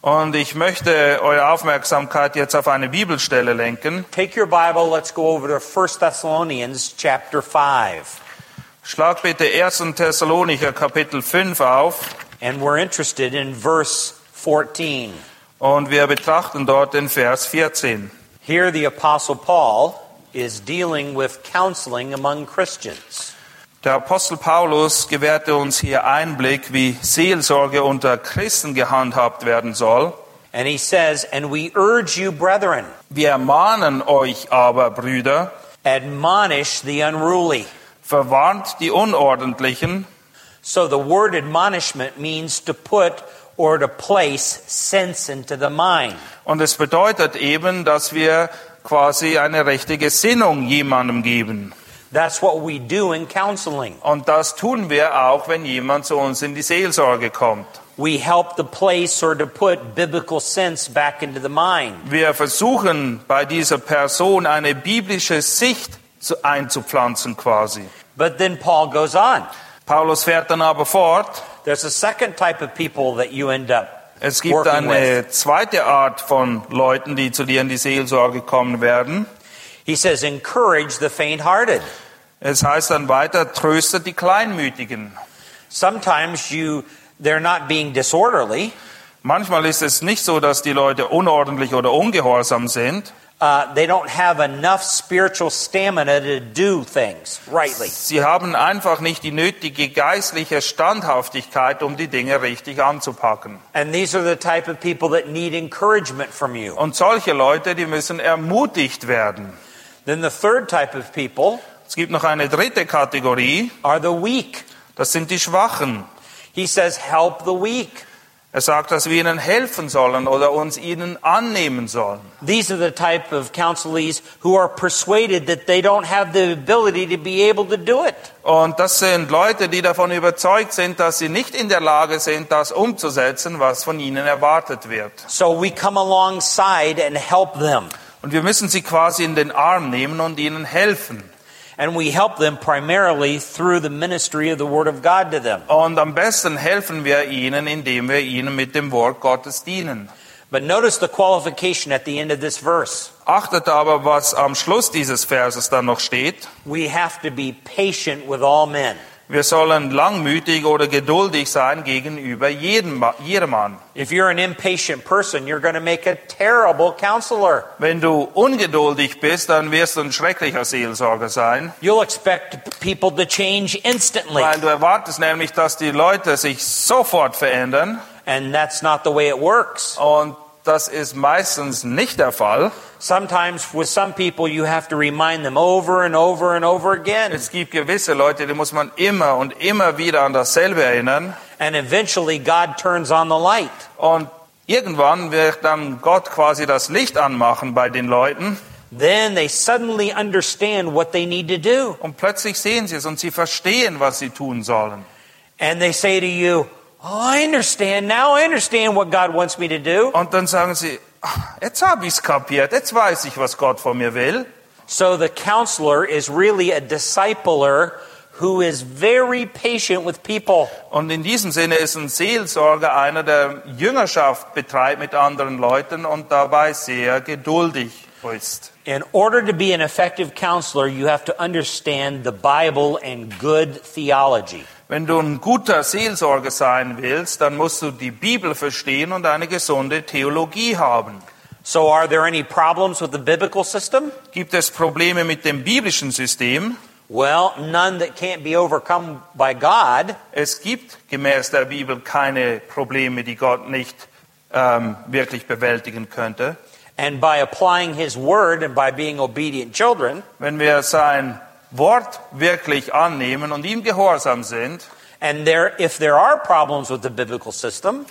Und ich möchte eure Aufmerksamkeit jetzt auf eine Bibelstelle lenken. Take your Bible, let's go over to 1 Thessalonians chapter 5. Schlag bitte 1. Thessalonicher Kapitel 5 auf And we're interested in verse 14. und wir betrachten dort den Vers 14. Here, the Apostle Paul is dealing with counseling among Christians. Der Apostel Paulus gewährte uns hier Einblick, wie Seelsorge unter Christen gehandhabt werden soll. And he says, And we urge you, brethren, Wir ermahnen euch aber, Brüder, admonish the unruly. verwarnt die Unordentlichen. So the word admonishment means to put or to place sense into the mind. Und es bedeutet eben, dass wir quasi eine rechte Gesinnung jemandem geben. That's what we do in counseling. Und das tun wir auch, wenn jemand zu uns in die Seelsorge kommt. We help to place or to put biblical sense back into the mind. Wir versuchen bei dieser Person eine biblische Sicht zu- einzupflanzen quasi. But then Paul goes on. Paulus fährt dann aber fort. There's a second type of people that you end up Es gibt eine zweite Art von Leuten, die zu dir in die Seelsorge kommen werden. He says, encourage the faint hearted. Es heißt dann weiter, tröstet die Kleinmütigen. Sometimes you they're not being disorderly. Manchmal ist es nicht so, dass die Leute unordentlich oder ungehorsam sind. Uh, they don't have enough spiritual stamina to do things rightly. Sie haben einfach nicht die nötige geistliche Standhaftigkeit, um die Dinge richtig anzupacken. And these are the type of people that need encouragement from you. Und solche Leute, die müssen ermutigt werden. Then the third type of people Es gibt noch eine dritte Kategorie, are the weak. das sind die Schwachen. He says, help the weak. Er sagt, dass wir ihnen helfen sollen oder uns ihnen annehmen sollen. These are the type of counselees who are persuaded that they don't have the ability to be able to do it. Und das sind Leute, die davon überzeugt sind, dass sie nicht in der Lage sind, das umzusetzen, was von ihnen erwartet wird. So we come alongside and help them. Und wir müssen sie quasi in den Arm nehmen und ihnen helfen. And we help them primarily through the ministry of the Word of God to them. Und am besten helfen wir ihnen, indem wir ihnen mit dem Wort Gottes dienen. But notice the qualification at the end of this verse. Achtet aber, was am Schluss dieses Verses dann noch steht. We have to be patient with all men. Wir sollen langmütig oder geduldig sein gegenüber jedem, jedermann. If you're an impatient person, you're going to make a terrible counselor. Wenn du ungeduldig bist, dann wirst du ein schrecklicher Seelsorger sein, You'll expect people to change instantly. weil du erwartest nämlich, dass die Leute sich sofort verändern And that's not the way it works. und das ist meistens nicht der Fall. Sometimes with some people, you have to remind them over and over and over again. Es gibt gewisse Leute, die muss man immer und immer wieder an dasselbe erinnern And eventually, God turns on the light. und irgendwann wird dann Gott quasi das Licht anmachen bei den Leuten Then they suddenly understand what they need to do. und plötzlich sehen sie es und sie verstehen, was sie tun sollen. And they say to you, Oh, I understand now. I understand what God wants me to do. Und dann sagen sie, "Ah, jetzt habe ich es kapiert, jetzt weiß ich, was Gott von mir will. So the counselor is really a discipler who is very patient with people. Und in diesem Sinne ist ein Seelsorger einer, der Jüngerschaft betreibt mit anderen Leuten und dabei sehr geduldig ist. In order to be an effective counselor, you have to understand the Bible and good theology. Wenn du ein guter Seelsorger sein willst, dann musst du die Bibel verstehen und eine gesunde Theologie haben. So, are there any problems with the biblical system? Gibt es Probleme mit dem biblischen System? Well, none that can't be overcome by God. Es gibt gemäß der Bibel keine Probleme, die Gott nicht ähm, wirklich bewältigen könnte. And by applying His word and by being obedient children, Wenn wir sein Wort wirklich annehmen und ihm gehorsam sind, and there, if there are problems with the biblical system,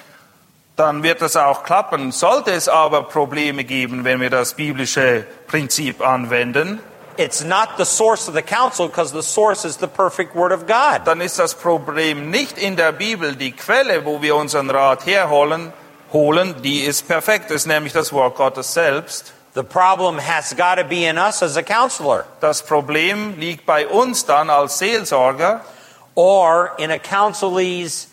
dann wird das auch klappen. Sollte es aber Probleme geben, wenn wir das biblische Prinzip anwenden, it's not the source of the counsel because the source is the perfect word of God. dann ist das Problem nicht in der Bibel. Die Quelle, wo wir unseren Rat herholen, holen, die ist perfekt, ist nämlich das Wort Gottes selbst. The problem has got to be in us as a counselor Das Problem liegt bei uns dann als Seelsorger or in a counselee's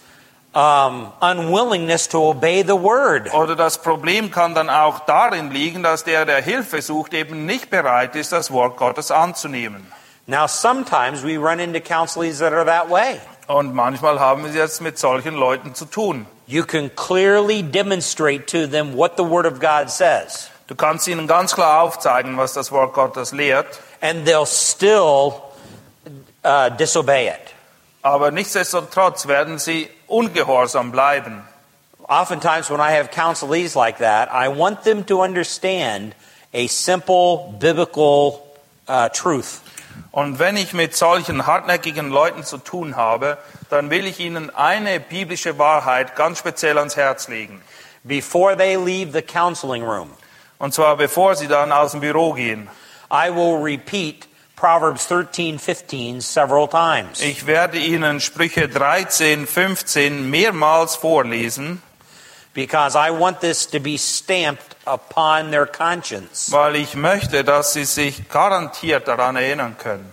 um, unwillingness to obey the word. oder das Problem kann dann auch darin liegen, dass der, der Hilfe sucht, eben nicht bereit ist, das Wort Gottes anzunehmen. Now, sometimes we run into counselees that are that way. Und manchmal haben wir es mit solchen Leuten zu tun. You can clearly demonstrate to them what the Word of God says, Du kannst ihnen ganz klar aufzeigen, was das Wort Gottes lehrt, and they'll still uh, disobey it. aber nichtsdestotrotz werden sie ungehorsam bleiben. Oftentimes, when I have counselees like that, I want them to understand a simple biblical uh, truth. Und wenn ich mit solchen hartnäckigen Leuten zu tun habe, dann will ich ihnen eine biblische Wahrheit ganz speziell ans Herz legen. Before they leave the counseling room, Und zwar bevor sie dann aus dem Büro gehen. I will repeat Proverbs 13, 15 several times. Ich werde ihnen Sprüche 13, 15 mehrmals vorlesen, because I want this to be stamped upon their conscience. weil ich möchte, dass sie sich garantiert daran erinnern können.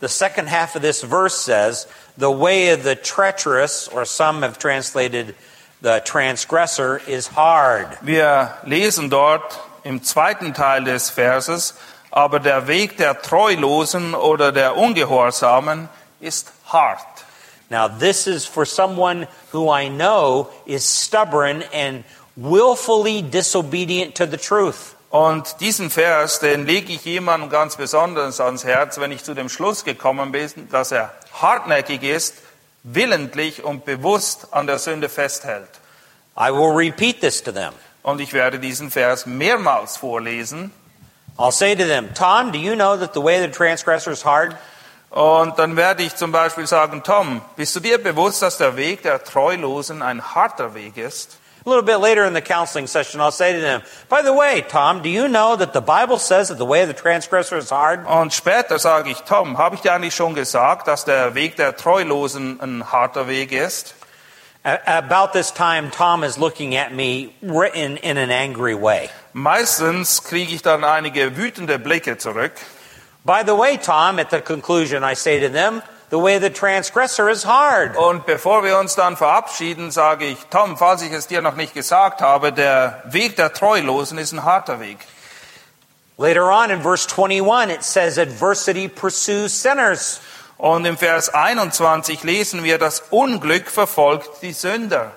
The second half of this verse says, The way of the treacherous, or some have translated the transgressor, is hard. Wir lesen dort im zweiten Teil des Verses, aber der Weg der Treulosen oder der Ungehorsamen ist hart. Now, this is for someone who I know is stubborn and willfully disobedient to the truth. Und diesen Vers, den lege ich jemandem ganz besonders ans Herz, wenn ich zu dem Schluss gekommen bin, dass er hartnäckig ist, willentlich und bewusst an der Sünde festhält. I will repeat this to them. Und ich werde diesen Vers mehrmals vorlesen. I'll say to them, Tom, do you know that the way of the transgressor is hard? Und dann werde ich zum Beispiel sagen, Tom, bist du dir bewusst, dass der Weg der Treulosen ein harter Weg ist? A little bit later in the counseling session, I'll say to them, By the way, Tom, do you know that the Bible says that the way of the transgressor is hard? Und später sage ich, Tom, habe ich dir eigentlich schon gesagt, dass der Weg der Treulosen ein harter Weg ist? About this time, Tom is looking at me written in an angry way. Meistens kriege ich dann einige wütende Blicke zurück. By the way, Tom, at the conclusion, I say to them, the way of the transgressor is hard. Und bevor wir uns dann verabschieden, sage ich, Tom, falls ich es dir noch nicht gesagt habe, der Weg der Treulosen ist ein harter Weg. Later on in verse 21, it says, adversity pursues sinners. Und im Vers 21 lesen wir, das Unglück verfolgt die Sünder.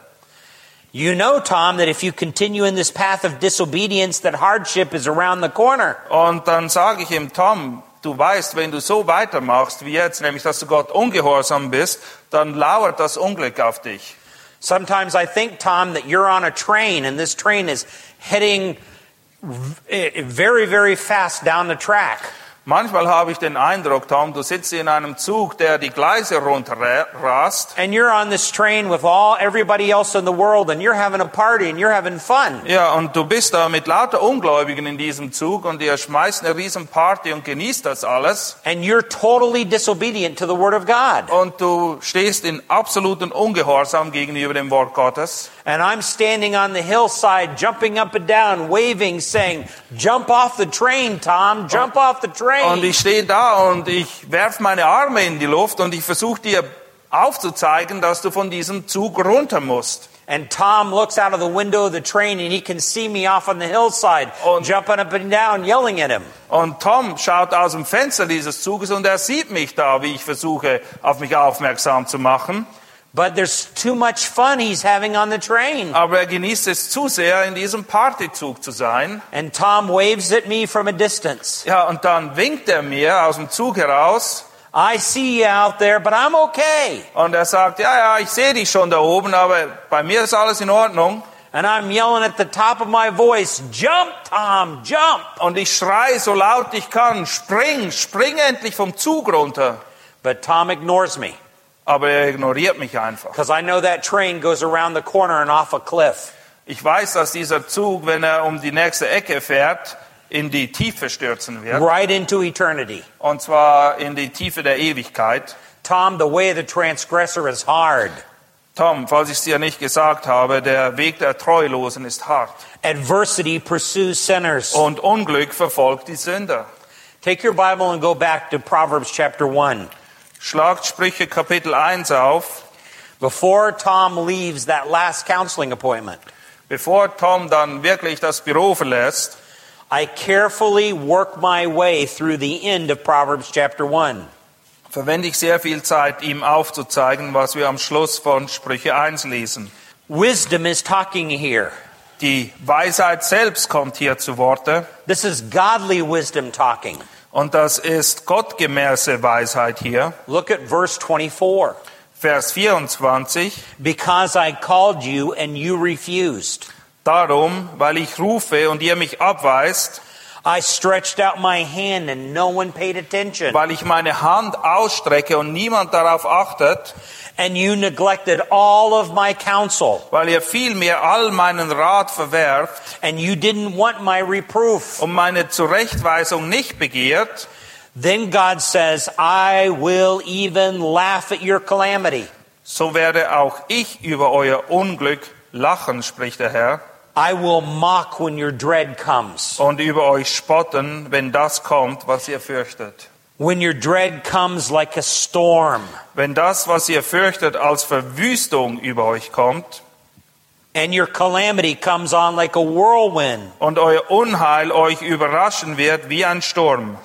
You know, Tom, that if you continue in this path of disobedience, that hardship is around the corner. Und dann sage ich ihm, Tom, du weißt, wenn du so weitermachst wie jetzt, nämlich dass du Gott ungehorsam bist, dann lauert das Unglück auf dich. Sometimes I think, Tom, that you're on a train and this train is heading v- very, very fast down the track. Manchmal habe ich den Eindruck, Tom, du sitzt in einem Zug, der die Gleise runterrast. And you're on this train with all everybody else in the world and you're having a party and you're having fun. Ja, und du bist da mit lauter Ungläubigen in diesem Zug und ihr schmeißt eine riesen Party und genießt das alles. And you're totally disobedient to the Word of God. Und du stehst in absoluten Ungehorsam gegenüber dem Wort Gottes. And I'm standing on the hillside, jumping up and down, waving, saying, Jump off the train, Tom, jump off the Und ich stehe da und ich werf meine Arme in die Luft und ich versuche dir aufzuzeigen, dass du von diesem Zug runter musst. And Tom looks out of the window of the train and he can see me off on the hillside, Und- jumping up and down, yelling at him. Und Tom schaut aus dem Fenster dieses Zuges und er sieht mich da, wie ich versuche, auf mich aufmerksam zu machen. But there's too much fun he's having on the train. Aber er genießt es zu sehr, in diesem Partyzug zu sein. And Tom waves at me from a distance. Ja, und dann winkt er mir aus dem Zug heraus I see you out there, but I'm okay. und er sagt, ja, ja, ich sehe dich schon da oben, aber bei mir ist alles in Ordnung. And I'm yelling at the top of my voice, Jump, Tom, jump. Und ich schrei so laut ich kann, spring, spring endlich vom Zug runter. But Tom ignores me Aber er ignoriert mich einfach. because I know that train goes around the corner and off a cliff. Ich weiß, dass dieser Zug, wenn er um die nächste Ecke fährt, in die Tiefe stürzen wird. right into eternity. Und zwar in die Tiefe der Ewigkeit. Tom, the way of the transgressor is hard. Tom, falls ich es dir nicht gesagt habe, der Weg der Treulosen ist hart. Adversity pursues sinners. Und Unglück verfolgt die Sünder. Take your Bible and go back to Proverbs chapter 1. Schlagt Sprüche Kapitel 1 auf. Before Tom leaves that last counseling appointment, Bevor Tom dann wirklich das Büro verlässt, I carefully work my way through the end of Proverbs chapter 1. verwende ich sehr viel Zeit, ihm aufzuzeigen, was wir am Schluss von Sprüche 1 lesen. Wisdom is talking here. Die Weisheit selbst kommt hier zu Worte. This is godly wisdom talking. Und das ist gottgemäße Weisheit hier. Look at verse 24. Vers 24. Because I called you and you refused. Darum, weil ich rufe und ihr mich abweist, I stretched out my hand and no one paid attention. weil ich meine Hand ausstrecke und niemand darauf achtet, And you neglected all of my counsel. weil ihr vielmehr all meinen Rat verwerft And you didn't want my reproof. und meine Zurechtweisung nicht begehrt, Then God says, I will even laugh at your calamity. so werde auch ich über euer Unglück lachen, spricht der Herr, I will mock when your dread comes. und über euch spotten, wenn das kommt, was ihr fürchtet. When your dread comes like a storm, Wenn das, was ihr fürchtet, als Verwüstung über euch kommt and your calamity comes on like a whirlwind. und euer Unheil euch überraschen wird wie ein Sturm,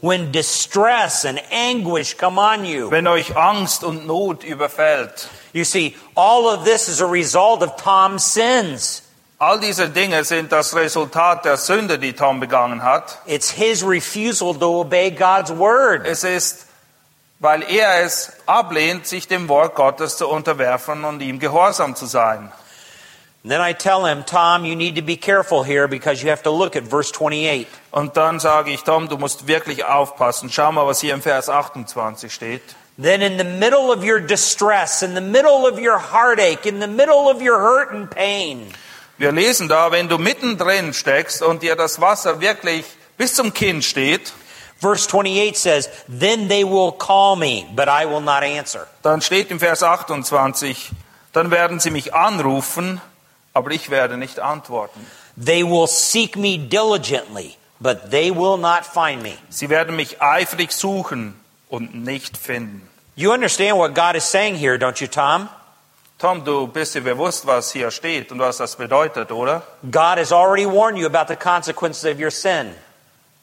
When distress and anguish come on you. wenn euch Angst und Not überfällt. You see, all of this is a result of Tom's sins. All diese Dinge sind das Resultat der Sünde, die Tom begangen hat. It's his refusal to obey God's word. Es ist, weil er es ablehnt, sich dem Wort Gottes zu unterwerfen und ihm gehorsam zu sein. Then I tell him, Tom, you need to be careful here because you have to look at verse 28. Und dann sage ich, Tom, du musst wirklich aufpassen. Schau mal, was hier im Vers 28 steht. Then, in the middle of your distress, in the middle of your heartache, in the middle of your hurt and pain, Wir lesen da, wenn du mittendrin steckst und dir das Wasser wirklich bis zum Kinn steht, verse 28 says, Then they will call me, but I will not answer. dann steht im Vers 28, dann werden sie mich anrufen, aber ich werde nicht antworten. They will seek me diligently, but they will not find me. Sie werden mich eifrig suchen und nicht finden. You understand what God is saying here, don't you, Tom? Tom, du bist dir bewusst, was hier steht und was das bedeutet, oder? God has already warned you about the consequences of your sin,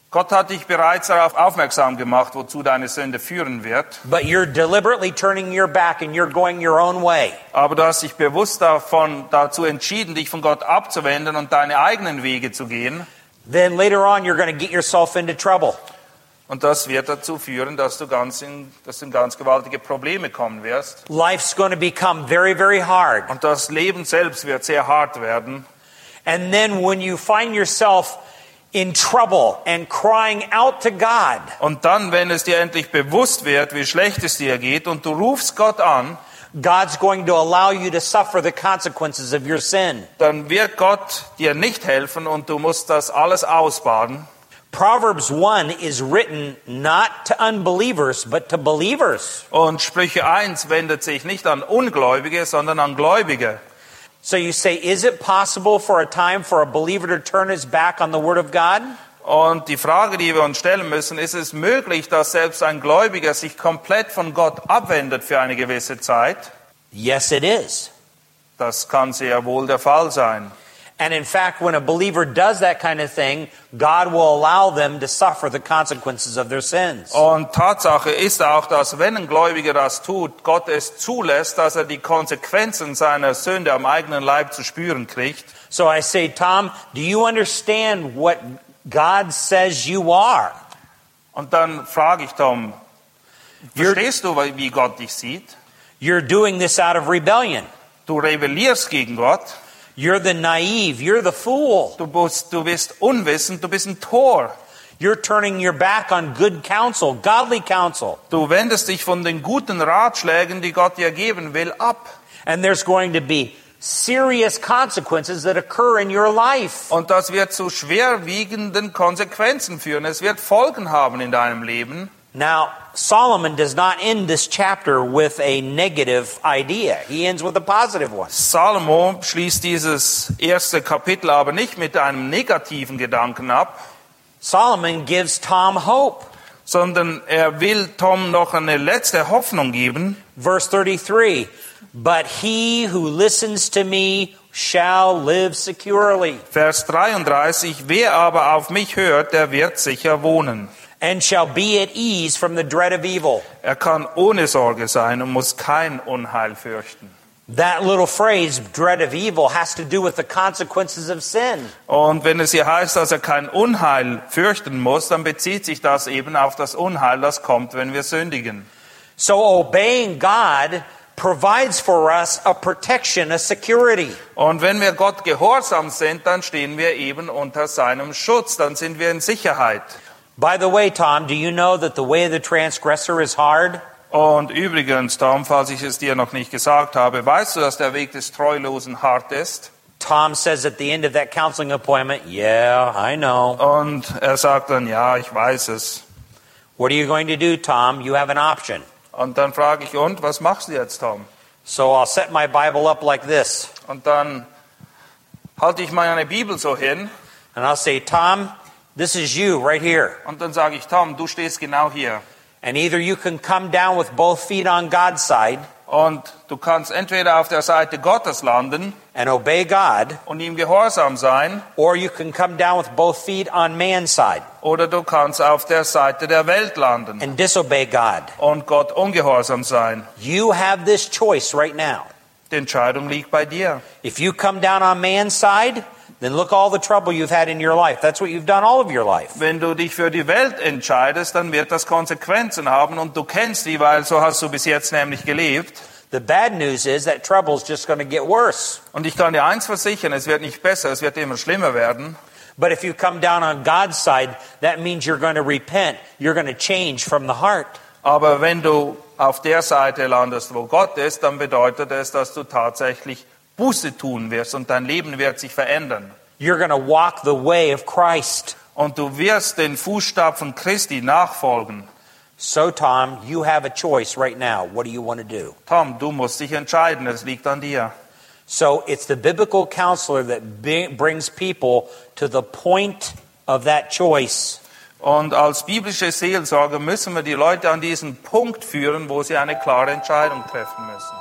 Gott hat dich bereits darauf aufmerksam gemacht, wozu deine Sünde führen wird. but you're deliberately turning your back and you're going your own way. Aber du hast dich bewusst davon, dazu entschieden, dich von Gott abzuwenden und deine eigenen Wege zu gehen. Then later on, you're going to get yourself into trouble. Und das wird dazu führen, dass du, ganz in, dass du in ganz gewaltige Probleme kommen wirst. Life's going to become very, very hard. Und das Leben selbst wird sehr hart werden. And then when you find yourself in trouble and crying out to God, Und dann, wenn es dir endlich bewusst wird, wie schlecht es dir geht, und du rufst Gott an, God's going to allow you to suffer the consequences of your sin. dann wird Gott dir nicht helfen und du musst das alles ausbaden. Proverbs 1 is written not to unbelievers, but to believers. Und Sprüche 1 wendet sich nicht an Ungläubige, sondern an Gläubige. So you say, is it possible for a time for a believer to turn his back on the Word of God? Und die Frage, die wir uns stellen müssen, ist es möglich, dass selbst ein Gläubiger sich komplett von Gott abwendet für eine gewisse Zeit? Yes, it is. Das kann sehr wohl der Fall sein. And in fact, when a believer does that kind of thing, God will allow them to suffer the consequences of their sins. Und Tatsache ist auch, dass wenn ein Gläubiger das tut, Gott es zulässt, dass er die Konsequenzen seiner Sünde am eigenen Leib zu spüren kriegt. So I say, Tom, do you understand what God says you are? Und dann frage ich Tom, You're, verstehst du, wie Gott dich sieht? you're doing this out of rebellion. Du rebellierst gegen Gott, You're the naive. You're the fool. du bist, du bist unwissend, du bist ein Tor. You're turning your back on good counsel, godly counsel. Du wendest dich von den guten Ratschlägen, die Gott dir geben will, ab. And there's going to be serious consequences that occur in your life. Und das wird zu schwerwiegenden Konsequenzen führen. Es wird Folgen haben in deinem Leben. Now, Solomon does not end this chapter with a negative idea. He ends with a positive one. Salomo schließt dieses erste Kapitel aber nicht mit einem negativen Gedanken ab, Solomon gives Tom hope. sondern er will Tom noch eine letzte Hoffnung geben. Verse 33 But he who listens to me shall live securely Vers 33, wer aber auf mich hört, der wird sicher wohnen. And shall be at ease from the dread of evil. Er kann ohne Sorge sein und muss kein Unheil fürchten. That little phrase, dread of evil, has to do with the consequences of sin. Und wenn es hier heißt, dass er kein Unheil fürchten muss, dann bezieht sich das eben auf das Unheil, das kommt, wenn wir sündigen. So obeying God provides for us a protection, a security. Und wenn wir Gott gehorsam sind, dann stehen wir eben unter seinem Schutz, dann sind wir in Sicherheit. By the way, Tom, do you know that the way of the transgressor is hard? Und übrigens, Tom, falls ich es dir noch nicht gesagt habe, weißt du, dass der Weg des Treulosen hart ist? Tom says at the end of that counseling appointment, Yeah, I know. Und er sagt dann, ja, ich weiß es. What are you going to do, Tom? You have an option. Und dann frage ich, und was machst du jetzt, Tom? So I'll set my Bible up like this, Und dann halte ich meine Bibel so hin and I'll say, Tom, this is you right here. und dann sage ich, Tom, du stehst genau hier. And either you can come down with both feet on God's side Und du kannst entweder auf der Seite Gottes landen and obey God, und ihm gehorsam sein, or you can come down with both feet on man's side oder du kannst auf der Seite der Welt landen and disobey God. und Gott ungehorsam sein. You have this choice right now. Die Entscheidung liegt bei dir. If you come down on man's side, then look all the trouble you've had in your life. That's what you've done all of your life. Wenn du dich für die Welt entscheidest, dann wird das Konsequenzen haben und du kennst die, weil so hast du bis jetzt nämlich gelebt. The bad news is that trouble's just going to get worse. Und ich kann dir eins versichern, es wird nicht besser, es wird immer schlimmer werden. But if you come down on God's side, that means you're going to repent. You're going to change from the heart. Aber wenn du auf der Seite landest, wo Gott ist, dann bedeutet es, dass du tatsächlich Buße tun wirst und dein Leben wird sich verändern. You're going to walk the way of Christ. Und du wirst den Fußstapfen Christi nachfolgen. So, Tom, you have a choice right now. What do you want to do? Tom, du musst dich entscheiden, es liegt an dir. So, it's the biblical counselor that brings people to the point of that choice. Und als biblische Seelsorger müssen wir die Leute an diesen Punkt führen, wo sie eine klare Entscheidung treffen müssen.